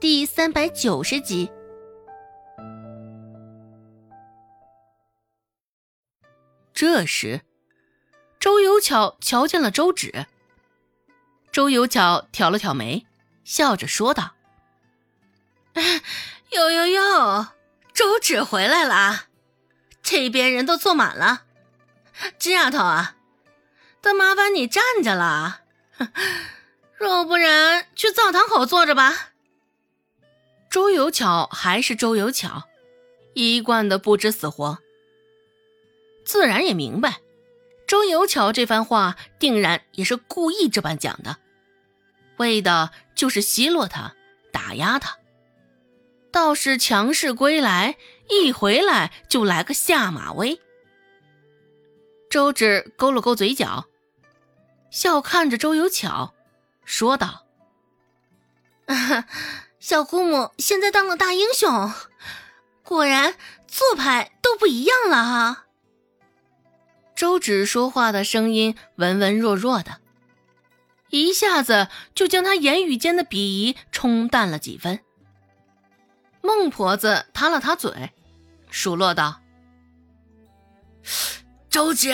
第三百九十集。这时，周有巧瞧见了周芷。周有巧挑了挑眉，笑着说道：“哟哟哟，周芷回来了，这边人都坐满了。这丫头啊，得麻烦你站着了，若不然去灶堂口坐着吧。”周有巧还是周有巧，一贯的不知死活。自然也明白，周有巧这番话定然也是故意这般讲的，为的就是奚落他、打压他。倒是强势归来，一回来就来个下马威。周芷勾了勾嘴角，笑看着周有巧，说道。哈小姑母现在当了大英雄，果然做派都不一样了哈。周芷说话的声音文文弱弱的，一下子就将他言语间的鄙夷冲淡了几分。孟婆子塌了塌嘴，数落道：“周芷，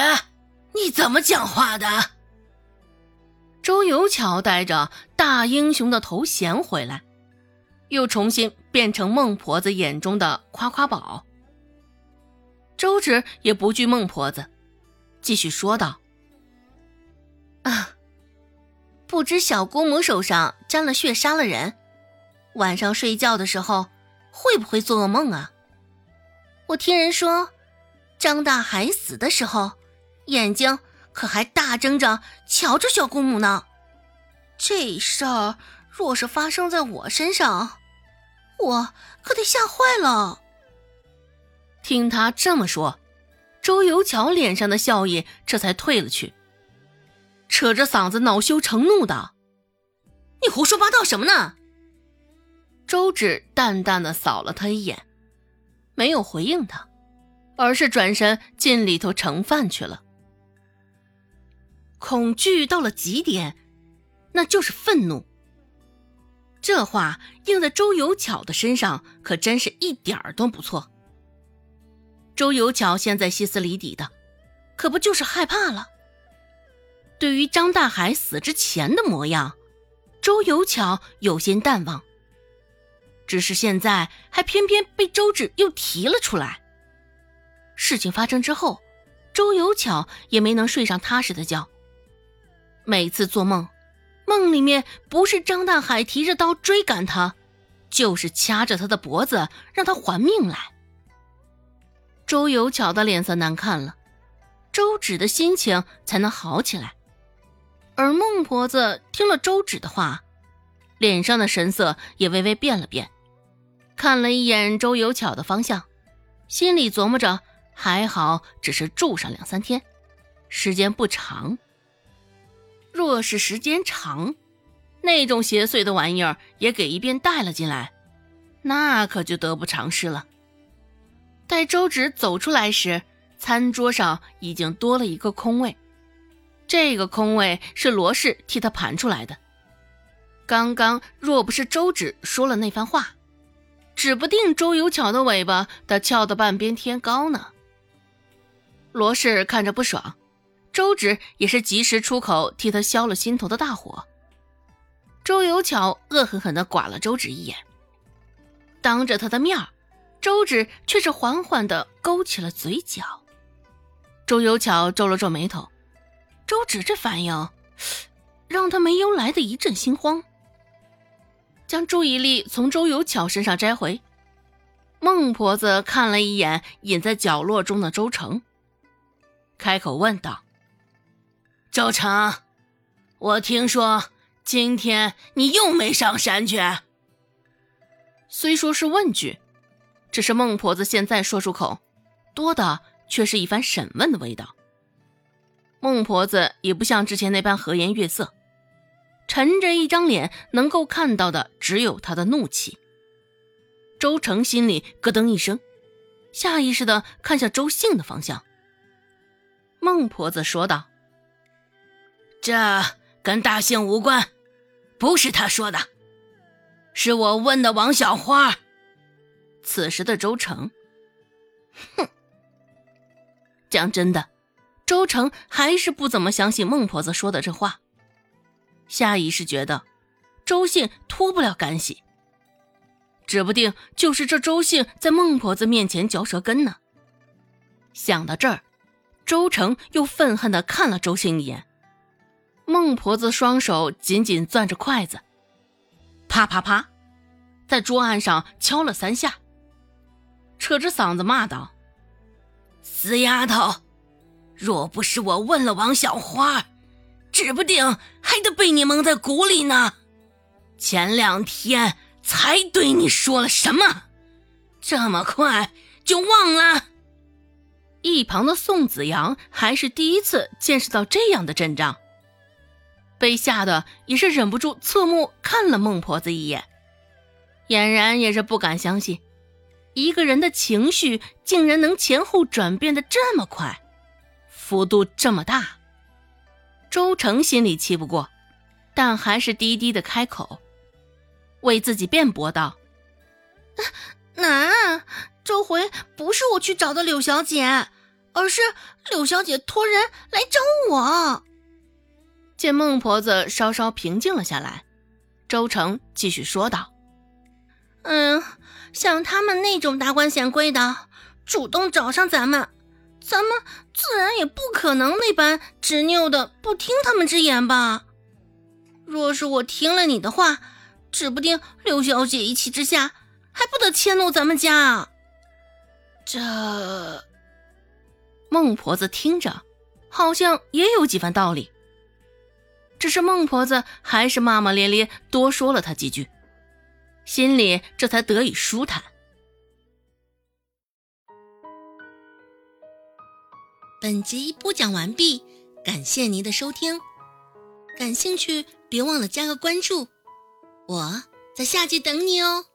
你怎么讲话的？”周有巧带着大英雄的头衔回来。又重新变成孟婆子眼中的夸夸宝。周芷也不惧孟婆子，继续说道：“啊，不知小姑母手上沾了血，杀了人，晚上睡觉的时候会不会做噩梦啊？我听人说，张大海死的时候，眼睛可还大睁着瞧着小姑母呢。这事儿……”若是发生在我身上，我可得吓坏了。听他这么说，周有巧脸上的笑意这才退了去，扯着嗓子恼羞成怒道：“你胡说八道什么呢？”周芷淡淡的扫了他一眼，没有回应他，而是转身进里头盛饭去了。恐惧到了极点，那就是愤怒。这话应在周有巧的身上，可真是一点儿都不错。周有巧现在歇斯底里的，可不就是害怕了？对于张大海死之前的模样，周有巧有些淡忘。只是现在还偏偏被周芷又提了出来。事情发生之后，周有巧也没能睡上踏实的觉。每次做梦。梦里面不是张大海提着刀追赶他，就是掐着他的脖子让他还命来。周有巧的脸色难看了，周芷的心情才能好起来。而孟婆子听了周芷的话，脸上的神色也微微变了变，看了一眼周有巧的方向，心里琢磨着：还好只是住上两三天，时间不长。若是时间长，那种邪祟的玩意儿也给一边带了进来，那可就得不偿失了。待周芷走出来时，餐桌上已经多了一个空位，这个空位是罗氏替他盘出来的。刚刚若不是周芷说了那番话，指不定周有巧的尾巴得翘到半边天高呢。罗氏看着不爽。周芷也是及时出口替他消了心头的大火。周有巧恶狠狠地剐了周芷一眼，当着他的面周芷却是缓缓地勾起了嘴角。周有巧皱了皱眉头，周芷这反应让他没由来的一阵心慌，将注意力从周有巧身上摘回。孟婆子看了一眼隐在角落中的周成，开口问道。周成，我听说今天你又没上山去。虽说是问句，只是孟婆子现在说出口，多的却是一番审问的味道。孟婆子也不像之前那般和颜悦色，沉着一张脸，能够看到的只有她的怒气。周成心里咯噔一声，下意识的看向周姓的方向。孟婆子说道。这跟大姓无关，不是他说的。是我问的王小花。此时的周成，哼，讲真的，周成还是不怎么相信孟婆子说的这话，下意识觉得周信脱不了干系，指不定就是这周信在孟婆子面前嚼舌根呢。想到这儿，周成又愤恨的看了周信一眼。孟婆子双手紧紧攥着筷子，啪啪啪，在桌案上敲了三下，扯着嗓子骂道：“死丫头，若不是我问了王小花，指不定还得被你蒙在鼓里呢。前两天才对你说了什么，这么快就忘了？”一旁的宋子阳还是第一次见识到这样的阵仗。被吓得也是忍不住侧目看了孟婆子一眼，俨然也是不敢相信，一个人的情绪竟然能前后转变的这么快，幅度这么大。周成心里气不过，但还是低低的开口，为自己辩驳道：“难，这回不是我去找的柳小姐，而是柳小姐托人来找我。”见孟婆子稍稍平静了下来，周成继续说道：“嗯，像他们那种达官显贵的，主动找上咱们，咱们自然也不可能那般执拗的不听他们之言吧？若是我听了你的话，指不定刘小姐一气之下还不得迁怒咱们家啊。”这孟婆子听着，好像也有几分道理。只是孟婆子还是骂骂咧咧，多说了他几句，心里这才得以舒坦。本集播讲完毕，感谢您的收听。感兴趣，别忘了加个关注，我在下集等你哦。